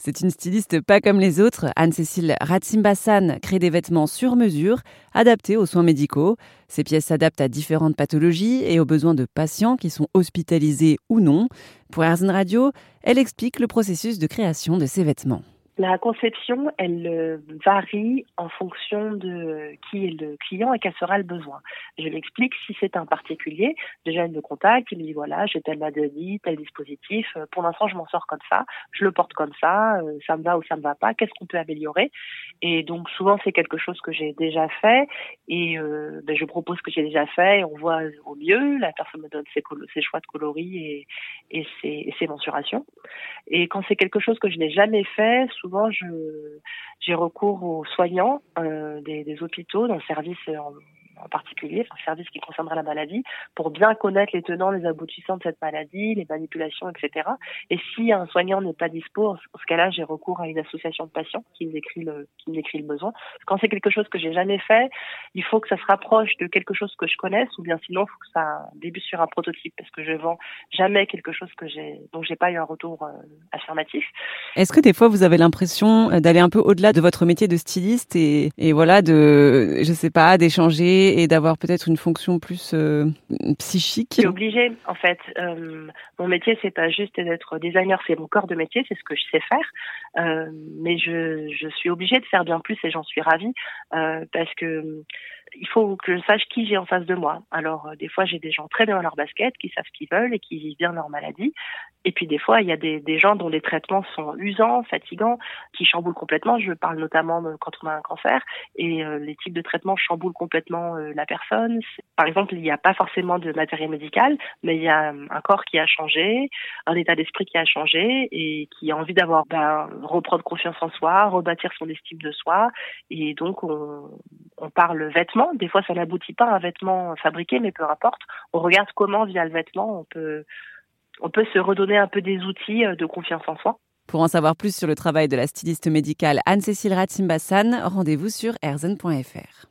C'est une styliste pas comme les autres. Anne-Cécile Ratzimbassan crée des vêtements sur mesure, adaptés aux soins médicaux. Ces pièces s'adaptent à différentes pathologies et aux besoins de patients qui sont hospitalisés ou non. Pour Airzen Radio, elle explique le processus de création de ces vêtements. La conception, elle euh, varie en fonction de qui est le client et quel sera le besoin. Je l'explique si c'est un particulier. Déjà, il me contacte, il me dit voilà, j'ai telle maladie, tel dispositif. Euh, pour l'instant, je m'en sors comme ça, je le porte comme ça, euh, ça me va ou ça me va pas. Qu'est-ce qu'on peut améliorer? Et donc, souvent, c'est quelque chose que j'ai déjà fait et ben, je propose ce que j'ai déjà fait. Et on voit au mieux. La personne me donne ses, choix de coloris et, ses, et mensurations. Et quand c'est quelque chose que je n'ai jamais fait, j'ai recours aux soignants euh, des, hôpitaux dans le service en, en particulier, enfin service qui concernera la maladie, pour bien connaître les tenants, les aboutissants de cette maladie, les manipulations, etc. Et si un soignant n'est pas dispo, en ce cas-là, j'ai recours à une association de patients qui me décrit le, qui me décrit le besoin. Quand c'est quelque chose que j'ai jamais fait, il faut que ça se rapproche de quelque chose que je connaisse, ou bien sinon, il faut que ça débute sur un prototype, parce que je vends jamais quelque chose que j'ai, dont j'ai pas eu un retour euh, affirmatif. Est-ce que des fois vous avez l'impression euh, d'aller un peu au-delà de votre métier de styliste et, et voilà de, je sais pas, d'échanger et, d'avoir peut-être une fonction plus euh, psychique Je suis obligée, en fait. Euh, mon métier, c'est pas juste d'être designer, c'est mon corps de métier, c'est ce que je sais faire. Euh, mais je, je suis obligée de faire bien plus et j'en suis ravie parce que il faut que je sache qui j'ai en face de moi. Alors, des fois, j'ai des gens très bien dans leur basket, qui savent ce qu'ils veulent et qui vivent bien leur maladie. Et puis, des fois, il y a des, des gens dont les traitements sont usants, fatigants, qui chamboulent complètement. Je parle notamment quand on a un cancer et les types de traitements chamboulent complètement la personne. Par exemple, il n'y a pas forcément de matériel médical, mais il y a un corps qui a changé, un état d'esprit qui a changé et qui a envie d'avoir ben, reprendre confiance en soi, rebâtir son estime de soi. Et donc, on, on parle vêtements. Des fois, ça n'aboutit pas à un vêtement fabriqué, mais peu importe. On regarde comment, via le vêtement, on peut, on peut se redonner un peu des outils de confiance en soi. Pour en savoir plus sur le travail de la styliste médicale Anne-Cécile Ratzimbassan, rendez-vous sur erzen.fr.